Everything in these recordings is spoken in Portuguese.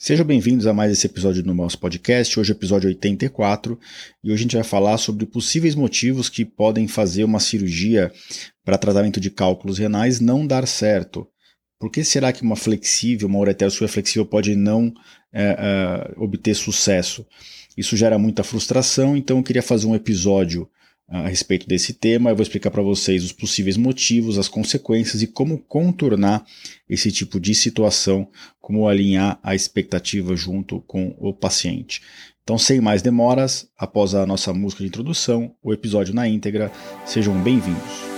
Sejam bem-vindos a mais esse episódio do nosso podcast. Hoje é episódio 84 e hoje a gente vai falar sobre possíveis motivos que podem fazer uma cirurgia para tratamento de cálculos renais não dar certo. Por que será que uma flexível, uma ureteroscopia flexível pode não é, é, obter sucesso? Isso gera muita frustração, então eu queria fazer um episódio a respeito desse tema. Eu vou explicar para vocês os possíveis motivos, as consequências e como contornar esse tipo de situação, como alinhar a expectativa junto com o paciente. Então, sem mais demoras, após a nossa música de introdução, o episódio na íntegra, sejam bem-vindos.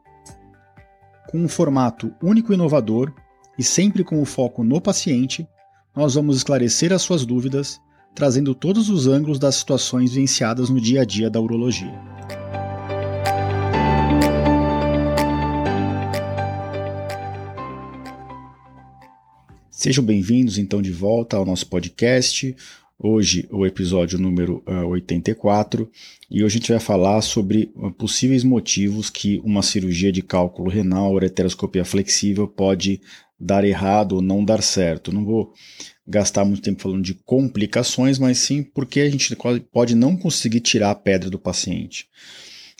com um formato único e inovador e sempre com o foco no paciente, nós vamos esclarecer as suas dúvidas, trazendo todos os ângulos das situações vivenciadas no dia a dia da urologia. Sejam bem-vindos então de volta ao nosso podcast. Hoje, o episódio número uh, 84, e hoje a gente vai falar sobre uh, possíveis motivos que uma cirurgia de cálculo renal, ureteroscopia flexível, pode dar errado ou não dar certo. Não vou gastar muito tempo falando de complicações, mas sim porque a gente pode não conseguir tirar a pedra do paciente.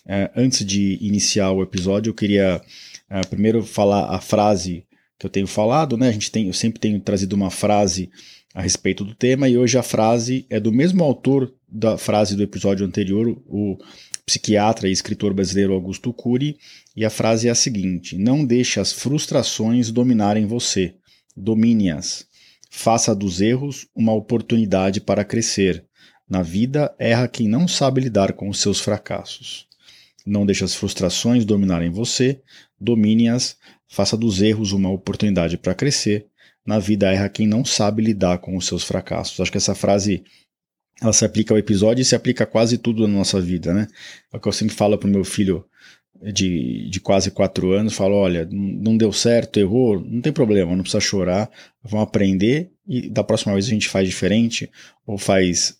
Uh, antes de iniciar o episódio, eu queria uh, primeiro falar a frase que eu tenho falado, né? A gente tem, eu sempre tenho trazido uma frase a respeito do tema, e hoje a frase é do mesmo autor da frase do episódio anterior, o psiquiatra e escritor brasileiro Augusto Cury, e a frase é a seguinte: Não deixe as frustrações dominarem você, domine-as. Faça dos erros uma oportunidade para crescer. Na vida, erra quem não sabe lidar com os seus fracassos. Não deixe as frustrações dominarem você, domine-as, faça dos erros uma oportunidade para crescer na vida erra quem não sabe lidar com os seus fracassos. Acho que essa frase ela se aplica ao episódio e se aplica a quase tudo na nossa vida, né? É o que eu sempre falo para o meu filho de, de quase quatro anos, falo, olha, não deu certo, errou, não tem problema, não precisa chorar, vamos aprender e da próxima vez a gente faz diferente ou faz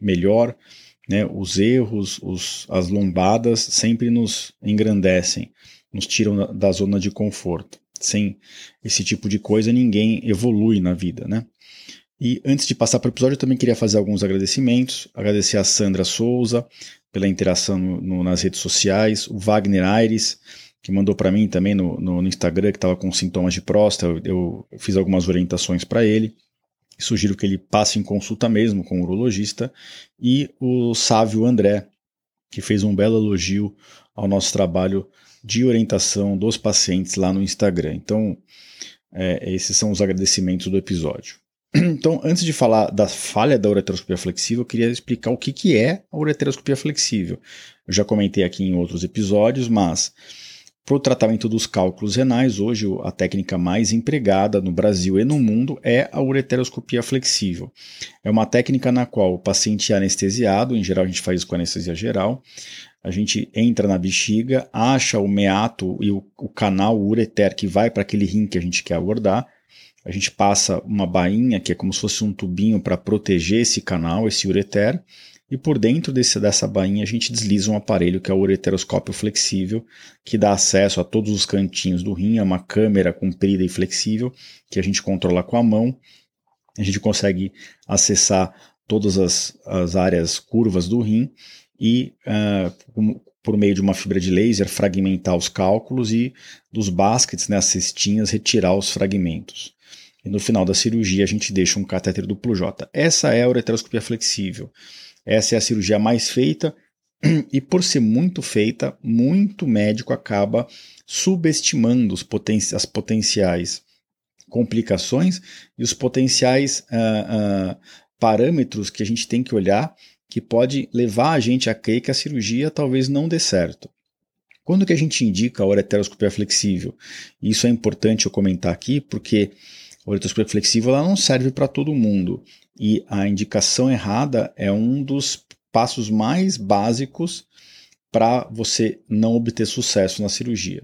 melhor, né? Os erros, os, as lombadas sempre nos engrandecem, nos tiram da, da zona de conforto. Sem esse tipo de coisa, ninguém evolui na vida, né? E antes de passar para o episódio, eu também queria fazer alguns agradecimentos. Agradecer a Sandra Souza pela interação no, no, nas redes sociais, o Wagner Aires, que mandou para mim também no, no Instagram que estava com sintomas de próstata. Eu, eu fiz algumas orientações para ele. Sugiro que ele passe em consulta mesmo com o urologista. E o Sávio André, que fez um belo elogio ao nosso trabalho de orientação dos pacientes lá no Instagram. Então, é, esses são os agradecimentos do episódio. Então, antes de falar da falha da ureteroscopia flexível, eu queria explicar o que, que é a ureteroscopia flexível. Eu já comentei aqui em outros episódios, mas para o tratamento dos cálculos renais, hoje a técnica mais empregada no Brasil e no mundo é a ureteroscopia flexível. É uma técnica na qual o paciente é anestesiado, em geral a gente faz isso com anestesia geral, a gente entra na bexiga, acha o meato e o, o canal ureter que vai para aquele rim que a gente quer abordar. A gente passa uma bainha, que é como se fosse um tubinho para proteger esse canal, esse ureter, e por dentro desse, dessa bainha a gente desliza um aparelho que é o ureteroscópio flexível, que dá acesso a todos os cantinhos do rim, é uma câmera comprida e flexível que a gente controla com a mão. A gente consegue acessar todas as, as áreas curvas do rim e, uh, por meio de uma fibra de laser, fragmentar os cálculos e dos baskets, né, as cestinhas, retirar os fragmentos. E no final da cirurgia a gente deixa um catéter duplo J. Essa é a ureteroscopia flexível. Essa é a cirurgia mais feita e por ser muito feita, muito médico acaba subestimando poten as potenciais complicações e os potenciais uh, uh, parâmetros que a gente tem que olhar que pode levar a gente a crer que a cirurgia talvez não dê certo. Quando que a gente indica a ureteroscopia flexível? Isso é importante eu comentar aqui porque a ureteroscopia flexível ela não serve para todo mundo e a indicação errada é um dos passos mais básicos para você não obter sucesso na cirurgia.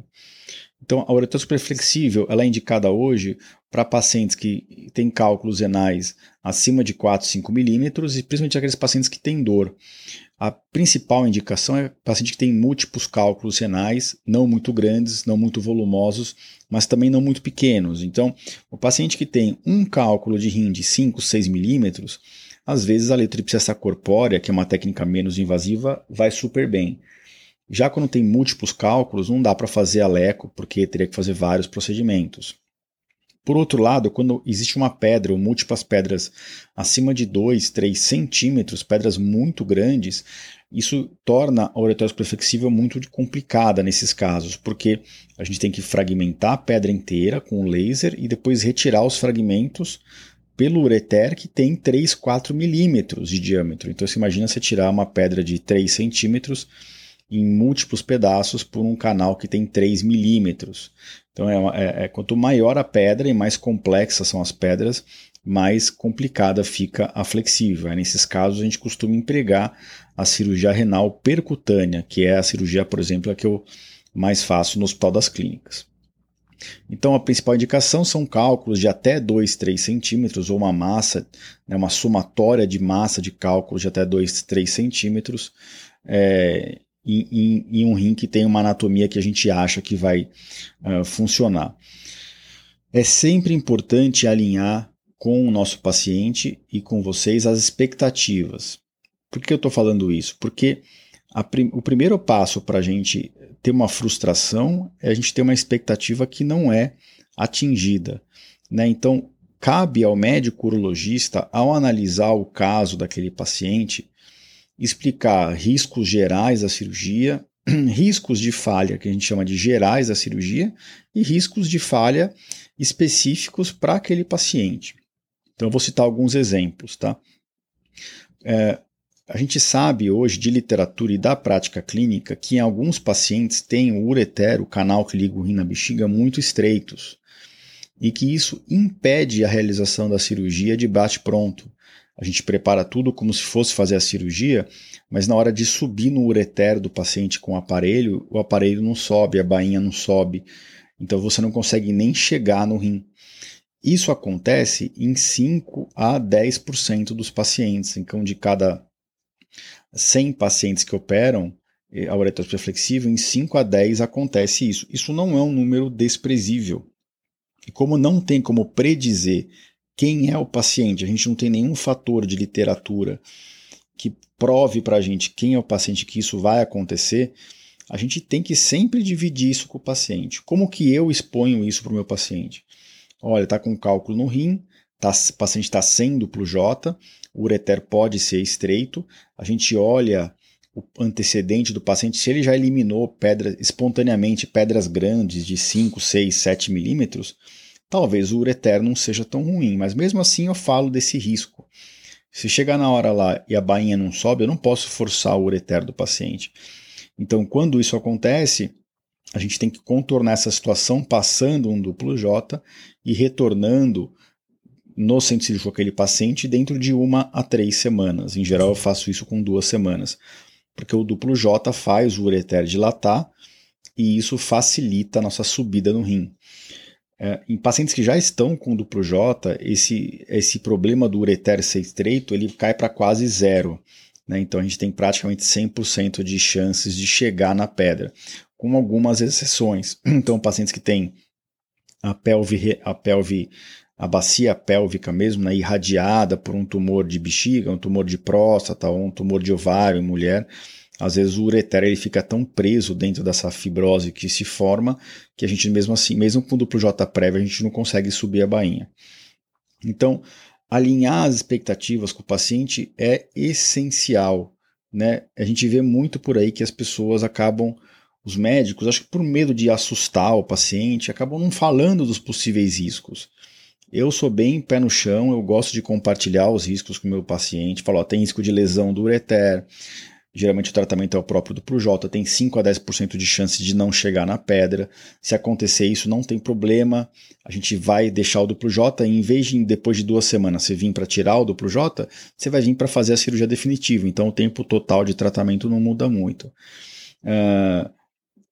Então, a ureteroscopia flexível ela é indicada hoje para pacientes que têm cálculos renais acima de 4, 5 milímetros e principalmente aqueles pacientes que têm dor. A principal indicação é paciente que tem múltiplos cálculos renais, não muito grandes, não muito volumosos, mas também não muito pequenos. Então, o paciente que tem um cálculo de rim de 5, 6 milímetros, às vezes a letripsia corpórea, que é uma técnica menos invasiva, vai super bem. Já quando tem múltiplos cálculos, não dá para fazer a leco, porque teria que fazer vários procedimentos. Por outro lado, quando existe uma pedra ou múltiplas pedras acima de 2, 3 centímetros, pedras muito grandes, isso torna a ureteroscopia flexível muito complicada nesses casos, porque a gente tem que fragmentar a pedra inteira com o laser e depois retirar os fragmentos pelo ureter que tem 3, 4 milímetros de diâmetro. Então você imagina você tirar uma pedra de 3 centímetros em múltiplos pedaços por um canal que tem 3 milímetros. Então, é, é, é, quanto maior a pedra e mais complexas são as pedras, mais complicada fica a flexível. Aí, nesses casos, a gente costuma empregar a cirurgia renal percutânea, que é a cirurgia, por exemplo, a que eu mais faço no Hospital das Clínicas. Então, a principal indicação são cálculos de até 2, 3 centímetros, ou uma massa, né, uma somatória de massa de cálculos de até 2, 3 centímetros. É, em, em, em, um rim que tem uma anatomia que a gente acha que vai uh, funcionar. É sempre importante alinhar com o nosso paciente e com vocês as expectativas. Por que eu estou falando isso? Porque prim o primeiro passo para a gente ter uma frustração é a gente ter uma expectativa que não é atingida. Né? Então, cabe ao médico urologista, ao analisar o caso daquele paciente, explicar riscos gerais da cirurgia, riscos de falha, que a gente chama de gerais da cirurgia, e riscos de falha específicos para aquele paciente. Então, eu vou citar alguns exemplos. Tá? É, a gente sabe hoje de literatura e da prática clínica que em alguns pacientes tem o ureter, o canal que liga o rim na bexiga, muito estreitos e que isso impede a realização da cirurgia de bate-pronto a gente prepara tudo como se fosse fazer a cirurgia, mas na hora de subir no ureter do paciente com o aparelho, o aparelho não sobe, a bainha não sobe, então você não consegue nem chegar no rim. Isso acontece em 5 a 10% dos pacientes. Então, de cada 100 pacientes que operam eh, a uretroscopia flexível, em 5 a 10 acontece isso. Isso não é um número desprezível. E como não tem como predizer quem é o paciente. A gente não tem nenhum fator de literatura que prove para a gente quem é o paciente que isso vai acontecer. A gente tem que sempre dividir isso com o paciente. Como que eu exponho isso para o meu paciente? Olha, está com cálculo no rim, tá, o paciente está sem duplo J, o ureter pode ser estreito. A gente olha o antecedente do paciente, se ele já eliminou pedras espontaneamente pedras grandes de 5, 6, 7 milímetros, talvez o ureter não seja tão ruim, mas mesmo assim eu falo desse risco. Se chegar na hora lá e a bainha não sobe, eu não posso forçar o ureter do paciente. Então, quando isso acontece, a gente tem que contornar essa situação passando um duplo J e retornando no centro cirúrgico aquele paciente dentro de uma a três semanas. Em geral, eu faço isso com duas semanas, porque o duplo J faz o ureter dilatar e isso facilita a nossa subida no rim. É, em pacientes que já estão com duplo J, esse, esse problema do ureter ser estreito ele cai para quase zero. Né? Então a gente tem praticamente 100% de chances de chegar na pedra, com algumas exceções. Então, pacientes que têm a pelve, a pelve a bacia pélvica mesmo, né, irradiada por um tumor de bexiga, um tumor de próstata ou um tumor de ovário em mulher, às vezes o ureter ele fica tão preso dentro dessa fibrose que se forma que a gente mesmo assim, mesmo com duplo J prévio, a gente não consegue subir a bainha. Então, alinhar as expectativas com o paciente é essencial, né? A gente vê muito por aí que as pessoas acabam os médicos, acho que por medo de assustar o paciente, acabam não falando dos possíveis riscos. Eu sou bem pé no chão, eu gosto de compartilhar os riscos com o meu paciente. Falo, ó, tem risco de lesão do ureter, Geralmente o tratamento é o próprio do Projota, tem 5 a 10% de chance de não chegar na pedra. Se acontecer isso, não tem problema. A gente vai deixar o J e em vez de depois de duas semanas você vir para tirar o duplo J, você vai vir para fazer a cirurgia definitiva. Então o tempo total de tratamento não muda muito. Uh,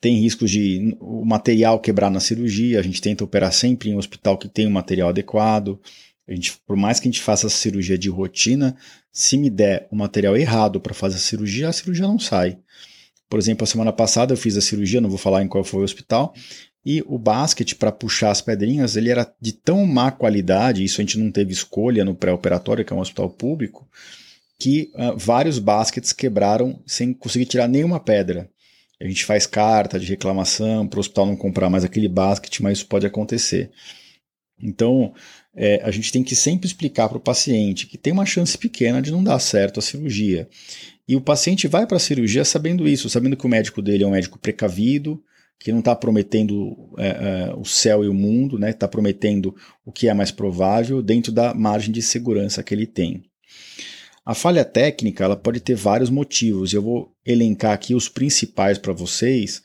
tem riscos de o material quebrar na cirurgia, a gente tenta operar sempre em um hospital que tem um material adequado. A gente, por mais que a gente faça a cirurgia de rotina, se me der o material errado para fazer a cirurgia, a cirurgia não sai. Por exemplo, a semana passada eu fiz a cirurgia, não vou falar em qual foi o hospital, e o basquete para puxar as pedrinhas, ele era de tão má qualidade, isso a gente não teve escolha no pré-operatório, que é um hospital público, que uh, vários baskets quebraram sem conseguir tirar nenhuma pedra. A gente faz carta de reclamação para o hospital não comprar mais aquele basket, mas isso pode acontecer. Então, é, a gente tem que sempre explicar para o paciente que tem uma chance pequena de não dar certo a cirurgia. E o paciente vai para a cirurgia sabendo isso, sabendo que o médico dele é um médico precavido, que não está prometendo é, é, o céu e o mundo, está né? Tá prometendo o que é mais provável dentro da margem de segurança que ele tem. A falha técnica ela pode ter vários motivos. Eu vou elencar aqui os principais para vocês.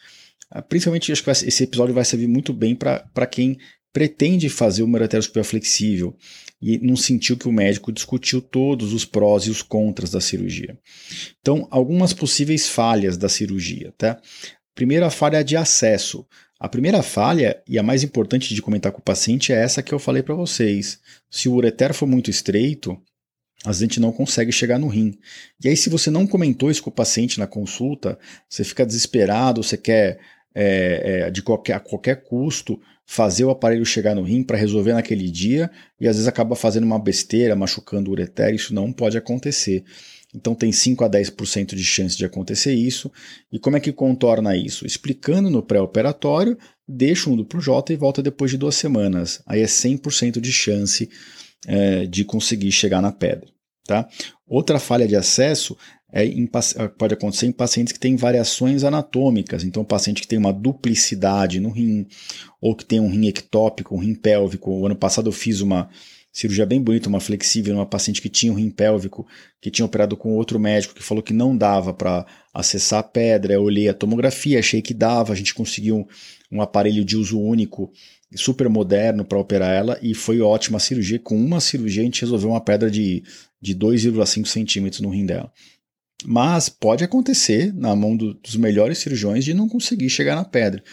Ah, principalmente, acho que esse episódio vai servir muito bem para quem pretende fazer uma ureteroscopia flexível e não sentiu que o médico discutiu todos os prós e os contras da cirurgia. Então, algumas possíveis falhas da cirurgia, tá? Primeira falha de acesso. A primeira falha, e a mais importante de comentar com o paciente, é essa que eu falei para vocês. Se o ureter for muito estreito, a gente não consegue chegar no rim. E aí, se você não comentou isso com o paciente na consulta, você fica desesperado, você quer é, é, de qualquer, a qualquer custo fazer o aparelho chegar no rim para resolver naquele dia e às vezes acaba fazendo uma besteira, machucando o ureter, isso não pode acontecer. Então tem 5 a 10% de chance de acontecer isso. E como é que contorna isso? Explicando no pré-operatório, deixa um duplo J e volta depois de duas semanas. Aí é 100% de chance é, de conseguir chegar na pedra. Tá? Outra falha de acesso é em, pode acontecer em pacientes que têm variações anatômicas. Então, paciente que tem uma duplicidade no rim, ou que tem um rim ectópico, um rim pélvico. O ano passado eu fiz uma cirurgia bem bonita, uma flexível, numa paciente que tinha um rim pélvico, que tinha operado com outro médico, que falou que não dava para acessar a pedra. Eu olhei a tomografia, achei que dava, a gente conseguiu um, um aparelho de uso único super moderno para operar ela e foi ótima a cirurgia. Com uma cirurgia a gente resolveu uma pedra de, de 2,5 centímetros no rim dela. Mas pode acontecer na mão do, dos melhores cirurgiões de não conseguir chegar na pedra.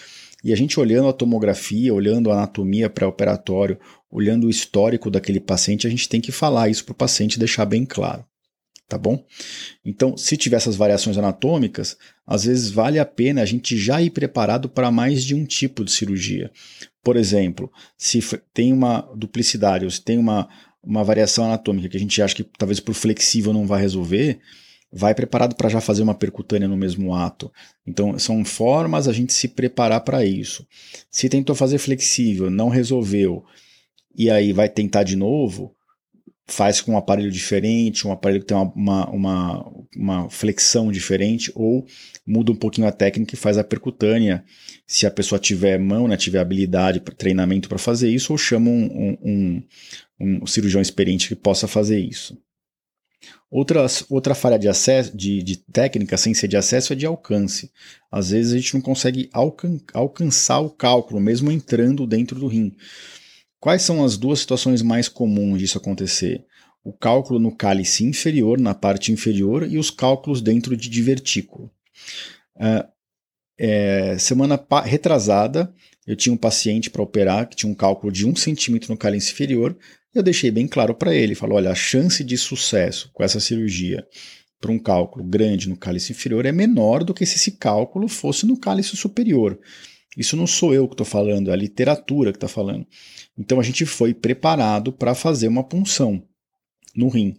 E a gente olhando a tomografia, olhando a anatomia pré-operatório, olhando o histórico daquele paciente, a gente tem que falar isso para o paciente deixar bem claro. Tá bom? Então, se tiver essas variações anatômicas, às vezes vale a pena a gente já ir preparado para mais de um tipo de cirurgia. Por exemplo, se tem uma duplicidade ou se tem uma, uma variação anatômica que a gente acha que talvez por flexível não vai resolver, vai preparado para já fazer uma percutânea no mesmo ato. Então, são formas a gente se preparar para isso. Se tentou fazer flexível, não resolveu, e aí vai tentar de novo, faz com um aparelho diferente, um aparelho que tem uma, uma, uma, uma, flexão diferente, ou muda um pouquinho a técnica e faz a percutânea, se a pessoa tiver mão, né, tiver habilidade, treinamento para fazer isso, ou chama um, um, um, um cirurgião experiente que possa fazer isso. Outras, outra falha de, acesso, de, de, técnica sem ser de acesso é de alcance. Às vezes a gente não consegue alcan alcançar o cálculo, mesmo entrando dentro do rim. Quais são as duas situações mais comuns disso acontecer? O cálculo no cálice inferior, na parte inferior, e os cálculos dentro de divertículo. Uh, é, semana retrasada, eu tinha um paciente para operar que tinha um cálculo de 1 centímetro no cálice inferior eu deixei bem claro para ele, falou, olha, a chance de sucesso com essa cirurgia para um cálculo grande no cálice inferior é menor do que se esse cálculo fosse no cálice superior. Isso não sou eu que estou falando, é a literatura que está falando. Então a gente foi preparado para fazer uma punção no rim.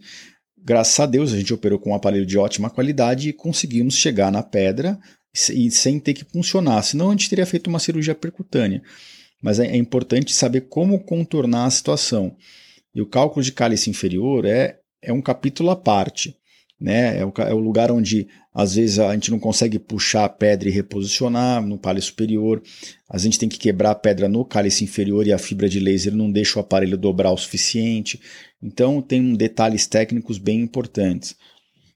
Graças a Deus a gente operou com um aparelho de ótima qualidade e conseguimos chegar na pedra e sem ter que puncionar, senão a gente teria feito uma cirurgia percutânea. Mas é, é importante saber como contornar a situação. E o cálculo de cálice inferior é, é um capítulo à parte. né? É o, é o, lugar onde às vezes a gente não consegue puxar a pedra e reposicionar no cálice superior. A gente tem que quebrar a pedra no cálice inferior e a fibra de laser não deixa o aparelho dobrar o suficiente. Então tem detalhes técnicos bem importantes.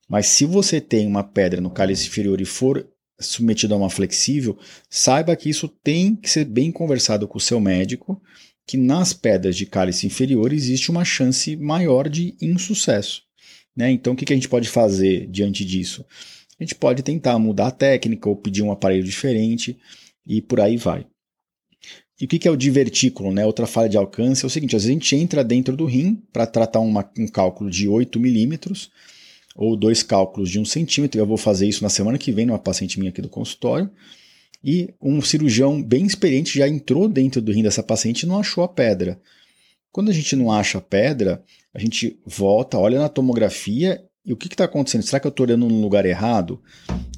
Mas se você tem uma pedra no cálice inferior e for submetido a uma flexível, saiba que isso tem que ser bem conversado com o seu médico, que nas pedras de cálice inferior existe uma chance maior de insucesso. Né? Então, o que a gente pode fazer diante disso? A gente pode tentar mudar a técnica ou pedir um aparelho diferente e por aí vai. E o que é o divertículo? Né? Outra falha de alcance é o seguinte: às vezes a gente entra dentro do rim para tratar uma, um cálculo de 8 milímetros ou dois cálculos de um centímetro. Eu vou fazer isso na semana que vem numa paciente minha aqui do consultório. E um cirurgião bem experiente já entrou dentro do rim dessa paciente e não achou a pedra. Quando a gente não acha a pedra, a gente volta, olha na tomografia e o que está acontecendo? Será que eu estou olhando no lugar errado?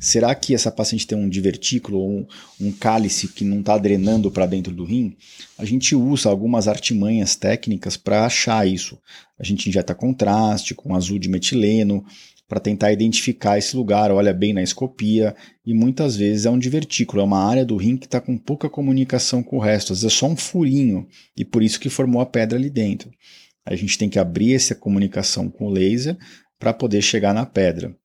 Será que essa paciente tem um divertículo ou um, um cálice que não está drenando para dentro do rim? A gente usa algumas artimanhas técnicas para achar isso. A gente injeta contraste com azul de metileno para tentar identificar esse lugar, olha bem na escopia e muitas vezes é um divertículo, é uma área do rim que está com pouca comunicação com o resto, às vezes é só um furinho e por isso que formou a pedra ali dentro. A gente tem que abrir essa comunicação com o laser para poder chegar na pedra.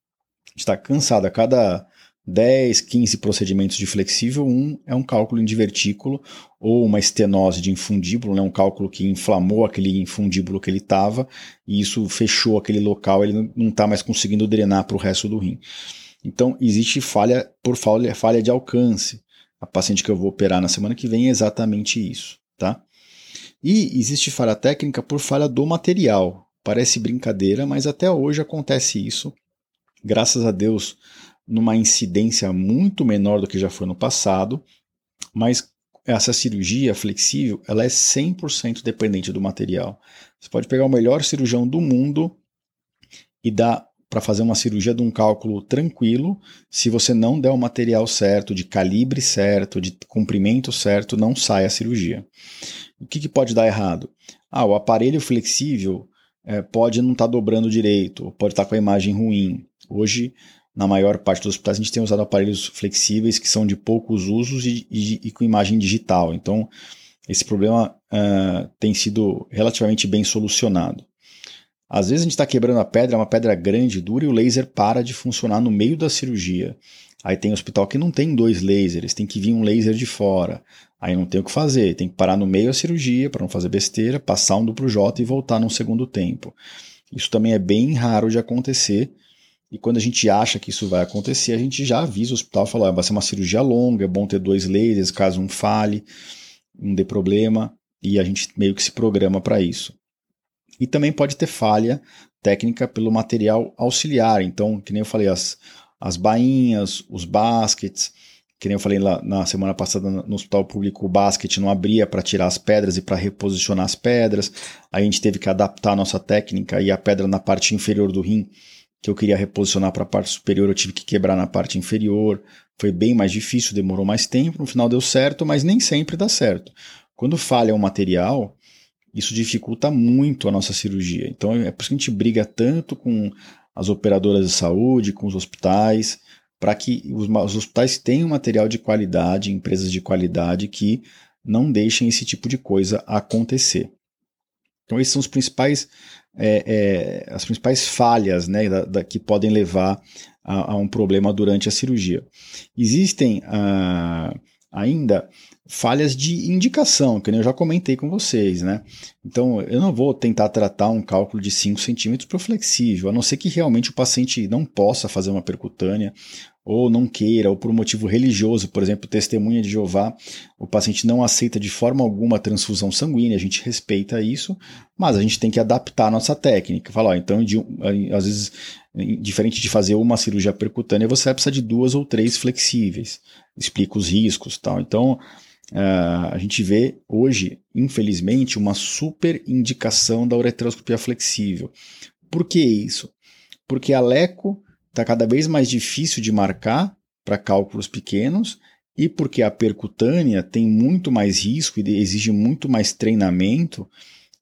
Está cansado a cada 10, 15 procedimentos de flexível, um é um cálculo em divertículo ou uma estenose de infundíbulo, né, um cálculo que inflamou aquele infundíbulo que ele estava e isso fechou aquele local, ele não está mais conseguindo drenar para o resto do rim. Então, existe falha por falha, falha de alcance. A paciente que eu vou operar na semana que vem é exatamente isso, tá? E existe falha técnica por falha do material. Parece brincadeira, mas até hoje acontece isso. Graças a Deus, numa incidência muito menor do que já foi no passado, mas essa cirurgia flexível ela é 100% dependente do material. Você pode pegar o melhor cirurgião do mundo e dar para fazer uma cirurgia de um cálculo tranquilo, se você não der o material certo, de calibre certo, de comprimento certo, não sai a cirurgia. O que, que pode dar errado? Ah, o aparelho flexível é, pode não estar tá dobrando direito, pode estar tá com a imagem ruim. Hoje na maior parte dos hospitais, a gente tem usado aparelhos flexíveis que são de poucos usos e, e, e com imagem digital. Então, esse problema uh, tem sido relativamente bem solucionado. Às vezes a gente está quebrando a pedra, é uma pedra grande, dura, e o laser para de funcionar no meio da cirurgia. Aí tem hospital que não tem dois lasers, tem que vir um laser de fora. Aí não tem o que fazer, tem que parar no meio da cirurgia para não fazer besteira, passar um duplo J e voltar num segundo tempo. Isso também é bem raro de acontecer, e quando a gente acha que isso vai acontecer, a gente já avisa o hospital, fala, ah, vai ser uma cirurgia longa, é bom ter dois lasers caso um fale, não dê problema, e a gente meio que se programa para isso. E também pode ter falha técnica pelo material auxiliar, então, que nem eu falei, as, as bainhas, os baskets, que nem eu falei lá na semana passada no hospital público, o basket não abria para tirar as pedras e para reposicionar as pedras. Aí a gente teve que adaptar a nossa técnica e a pedra na parte inferior do rim que eu queria reposicionar para a parte superior, eu tive que quebrar na parte inferior. Foi bem mais difícil, demorou mais tempo. No final deu certo, mas nem sempre dá certo. Quando falha o material, isso dificulta muito a nossa cirurgia. Então é por isso que a gente briga tanto com as operadoras de saúde, com os hospitais, para que os, os, hospitais tenham material de qualidade, empresas de qualidade que não deixem esse tipo de coisa acontecer. Então esses são os principais é, é, as principais falhas né, da, da, que podem levar a, a, um problema durante a cirurgia. Existem ah, ainda falhas de indicação, que eu já comentei com vocês, né? Então, eu não vou tentar tratar um cálculo de 5 centímetros para flexível, a não ser que realmente o paciente não possa fazer uma percutânea ou não queira, ou por um motivo religioso, por exemplo, testemunha de Jeová, o paciente não aceita de forma alguma a transfusão sanguínea, a gente respeita isso, mas a gente tem que adaptar a nossa técnica. Falar, então, de, às vezes, diferente de fazer uma cirurgia percutânea, você vai precisar de duas ou três flexíveis. Explica os riscos tal. Então, uh, a gente vê hoje, infelizmente, uma super indicação da ureteroscopia flexível. Por que isso? Porque a LECO está cada vez mais difícil de marcar para cálculos pequenos e porque a percutânea tem muito mais risco e exige muito mais treinamento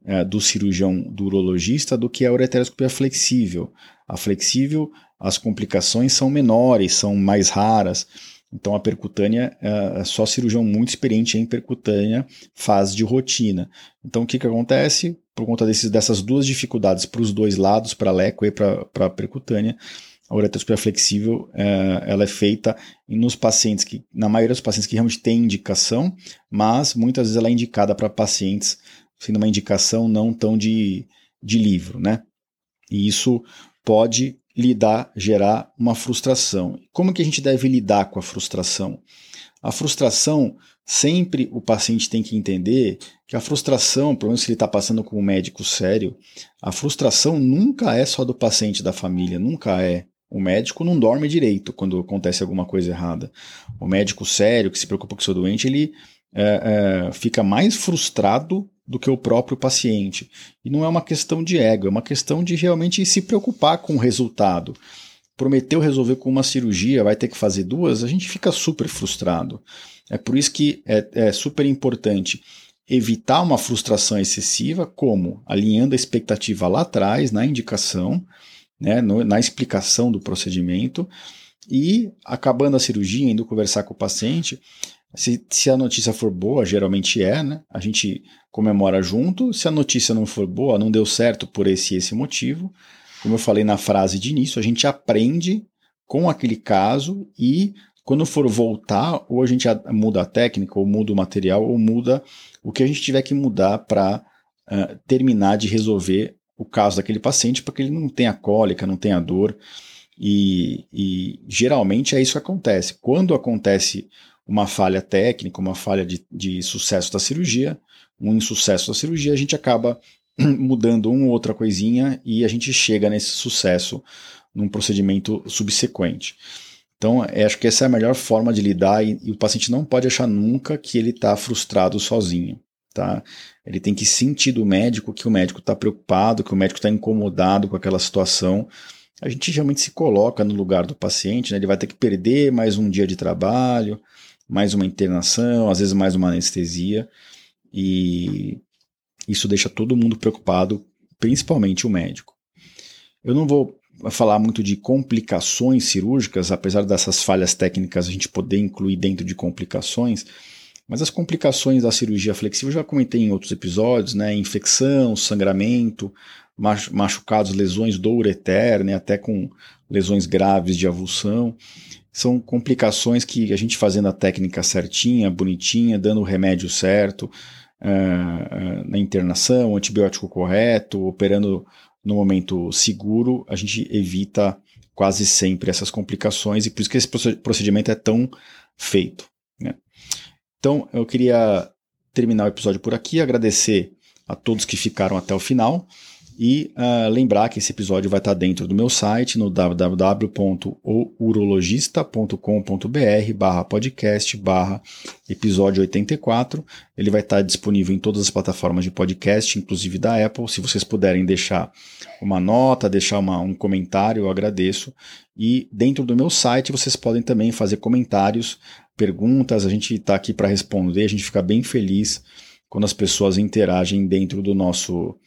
é, do cirurgião, do urologista, do que a ureteroscopia flexível. A flexível, as complicações são menores, são mais raras. Então a percutânea, é, só cirurgião muito experiente em percutânea faz de rotina. Então o que, que acontece? Por conta desses, dessas duas dificuldades para os dois lados, para a leco e para a percutânea, a uretroscopia flexível é, ela é feita nos pacientes que, na maioria dos pacientes que realmente têm indicação, mas muitas vezes ela é indicada para pacientes sendo uma indicação não tão de, de livro, né? E isso pode lidar, gerar uma frustração. Como que a gente deve lidar com a frustração? A frustração, sempre o paciente tem que entender que a frustração, pelo menos se ele está passando com um médico sério, a frustração nunca é só do paciente da família, nunca é. O médico não dorme direito quando acontece alguma coisa errada. O médico sério, que se preocupa com seu doente, ele é, é, fica mais frustrado do que o próprio paciente. E não é uma questão de ego, é uma questão de realmente se preocupar com o resultado. Prometeu resolver com uma cirurgia, vai ter que fazer duas, a gente fica super frustrado. É por isso que é, é super importante evitar uma frustração excessiva, como alinhando a expectativa lá atrás, na indicação, né, no, na explicação do procedimento e acabando a cirurgia, indo conversar com o paciente. Se, se a notícia for boa, geralmente é, né? A gente comemora junto. Se a notícia não for boa, não deu certo por esse esse motivo. Como eu falei na frase de início, a gente aprende com aquele caso e quando for voltar, ou a gente muda a técnica, ou muda o material, ou muda o que a gente tiver que mudar para uh, eh, terminar de resolver o caso daquele paciente para que ele não tenha cólica, não tenha dor. E, e, geralmente é isso que acontece. Quando acontece uma falha técnica, uma falha de, de sucesso da cirurgia, um insucesso da cirurgia, a gente acaba mudando uma ou outra coisinha e a gente chega nesse sucesso num procedimento subsequente. Então, é, acho que essa é a melhor forma de lidar e, e o paciente não pode achar nunca que ele está frustrado sozinho. Tá? Ele tem que sentir do médico que o médico está preocupado, que o médico está incomodado com aquela situação. A gente geralmente se coloca no lugar do paciente, né? ele vai ter que perder mais um dia de trabalho, mais uma internação, às vezes mais uma anestesia, e isso deixa todo mundo preocupado, principalmente o médico. Eu não vou falar muito de complicações cirúrgicas, apesar dessas falhas técnicas a gente poder incluir dentro de complicações, mas as complicações da cirurgia flexível eu já comentei em outros episódios, né? Infecção, sangramento, machucados, lesões do ureter, né? até com lesões graves de avulsão. São complicações que a gente fazendo a técnica certinha, bonitinha, dando o remédio certo, uh, na internação, antibiótico correto, operando no momento seguro, a gente evita quase sempre essas complicações e por isso que esse procedimento é tão feito. Né? Então, eu queria terminar o episódio por aqui, agradecer a todos que ficaram até o final e uh, lembrar que esse episódio vai estar dentro do meu site no www.urologista.com.br barra podcast barra episódio 84. Ele vai estar disponível em todas as plataformas de podcast, inclusive da Apple. Se vocês puderem deixar uma nota, deixar uma, um comentário, eu agradeço. E dentro do meu site vocês podem também fazer comentários perguntas, a gente está aqui para responder, a gente fica bem feliz quando as pessoas interagem dentro do nosso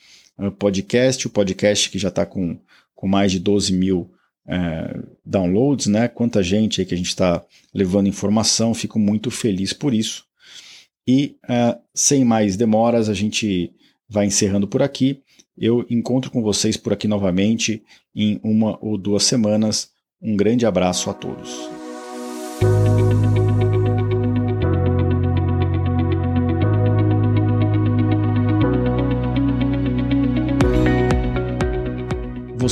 podcast, o podcast que já está com, com mais de 12 mil é, downloads, né? Quanta gente aí que a gente está levando informação, fico muito feliz por isso. E uh, sem mais demoras, a gente vai encerrando por aqui. Eu encontro com vocês por aqui novamente em uma ou duas semanas. Um grande abraço a todos.